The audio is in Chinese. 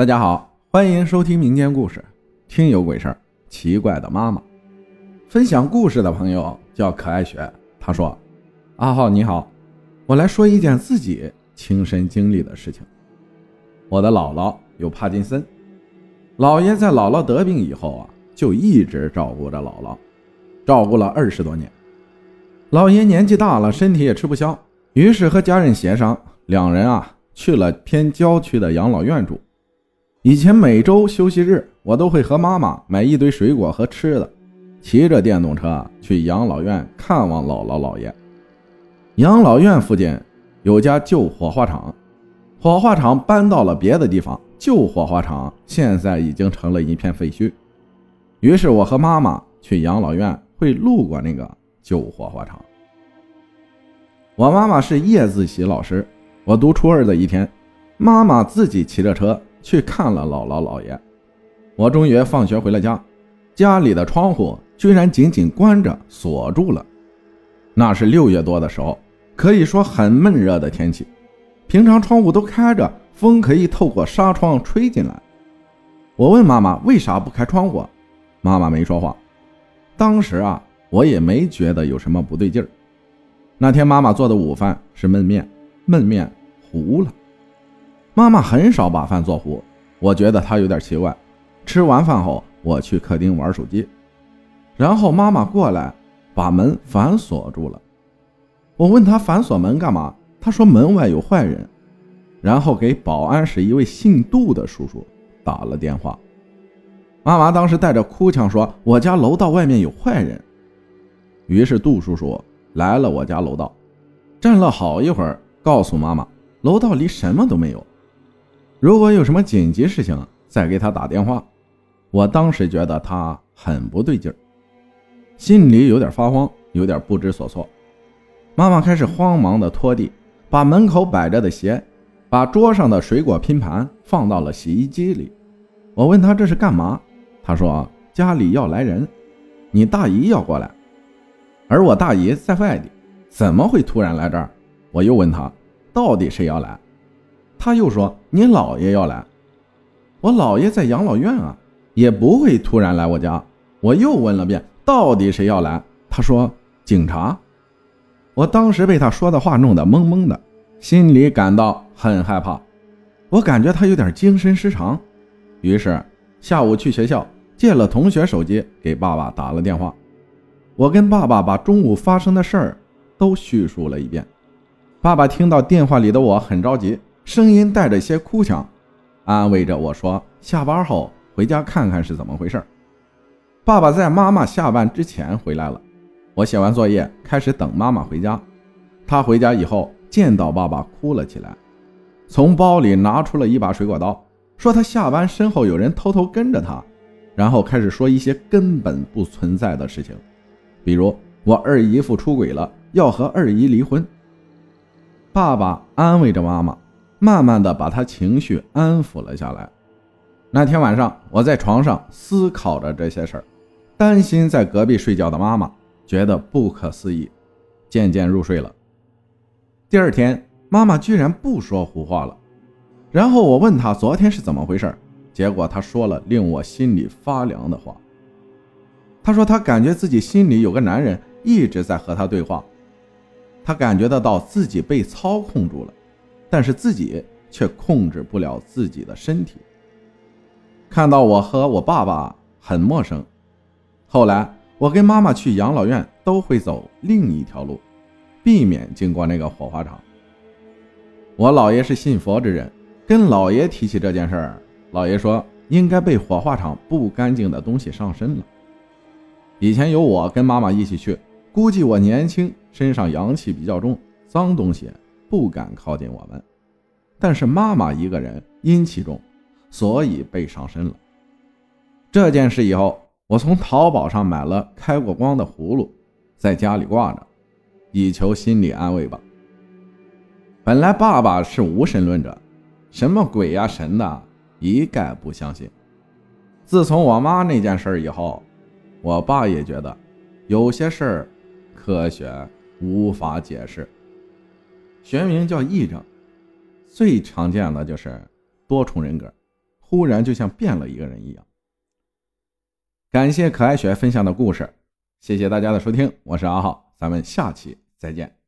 大家好，欢迎收听民间故事，听有鬼事儿，奇怪的妈妈。分享故事的朋友叫可爱雪，他说：“阿浩你好，我来说一件自己亲身经历的事情。我的姥姥有帕金森，姥爷在姥姥得病以后啊，就一直照顾着姥姥，照顾了二十多年。姥爷年纪大了，身体也吃不消，于是和家人协商，两人啊去了偏郊区的养老院住。”以前每周休息日，我都会和妈妈买一堆水果和吃的，骑着电动车去养老院看望姥姥姥爷。养老院附近有家旧火化厂，火化厂搬到了别的地方，旧火化厂现在已经成了一片废墟。于是我和妈妈去养老院会路过那个旧火化厂。我妈妈是夜自习老师，我读初二的一天，妈妈自己骑着车。去看了姥姥姥爷，我终于放学回了家，家里的窗户居然紧紧关着锁住了。那是六月多的时候，可以说很闷热的天气，平常窗户都开着，风可以透过纱窗吹进来。我问妈妈为啥不开窗户，妈妈没说话。当时啊，我也没觉得有什么不对劲儿。那天妈妈做的午饭是焖面，焖面糊了。妈妈很少把饭做糊，我觉得她有点奇怪。吃完饭后，我去客厅玩手机，然后妈妈过来把门反锁住了。我问她反锁门干嘛，她说门外有坏人，然后给保安室一位姓杜的叔叔打了电话。妈妈当时带着哭腔说：“我家楼道外面有坏人。”于是杜叔叔来了我家楼道，站了好一会儿，告诉妈妈楼道里什么都没有。如果有什么紧急事情，再给他打电话。我当时觉得他很不对劲儿，心里有点发慌，有点不知所措。妈妈开始慌忙的拖地，把门口摆着的鞋，把桌上的水果拼盘放到了洗衣机里。我问他这是干嘛，他说家里要来人，你大姨要过来，而我大姨在外地，怎么会突然来这儿？我又问他，到底谁要来？他又说：“你姥爷要来，我姥爷在养老院啊，也不会突然来我家。”我又问了遍：“到底谁要来？”他说：“警察。”我当时被他说的话弄得懵懵的，心里感到很害怕。我感觉他有点精神失常，于是下午去学校借了同学手机给爸爸打了电话。我跟爸爸把中午发生的事儿都叙述了一遍。爸爸听到电话里的我很着急。声音带着些哭腔，安慰着我说：“下班后回家看看是怎么回事。”爸爸在妈妈下班之前回来了。我写完作业，开始等妈妈回家。他回家以后，见到爸爸哭了起来，从包里拿出了一把水果刀，说他下班身后有人偷偷跟着他，然后开始说一些根本不存在的事情，比如我二姨夫出轨了，要和二姨离婚。爸爸安慰着妈妈。慢慢的把他情绪安抚了下来。那天晚上，我在床上思考着这些事儿，担心在隔壁睡觉的妈妈觉得不可思议，渐渐入睡了。第二天，妈妈居然不说胡话了。然后我问她昨天是怎么回事，结果她说了令我心里发凉的话。她说她感觉自己心里有个男人一直在和她对话，她感觉得到自己被操控住了。但是自己却控制不了自己的身体。看到我和我爸爸很陌生。后来我跟妈妈去养老院都会走另一条路，避免经过那个火化场。我姥爷是信佛之人，跟姥爷提起这件事儿，姥爷说应该被火化场不干净的东西上身了。以前有我跟妈妈一起去，估计我年轻，身上阳气比较重，脏东西。不敢靠近我们，但是妈妈一个人阴气重，所以被上身了。这件事以后，我从淘宝上买了开过光的葫芦，在家里挂着，以求心理安慰吧。本来爸爸是无神论者，什么鬼呀神的，一概不相信。自从我妈那件事以后，我爸也觉得有些事儿科学无法解释。学名叫癔症，最常见的就是多重人格，忽然就像变了一个人一样。感谢可爱雪分享的故事，谢谢大家的收听，我是阿浩，咱们下期再见。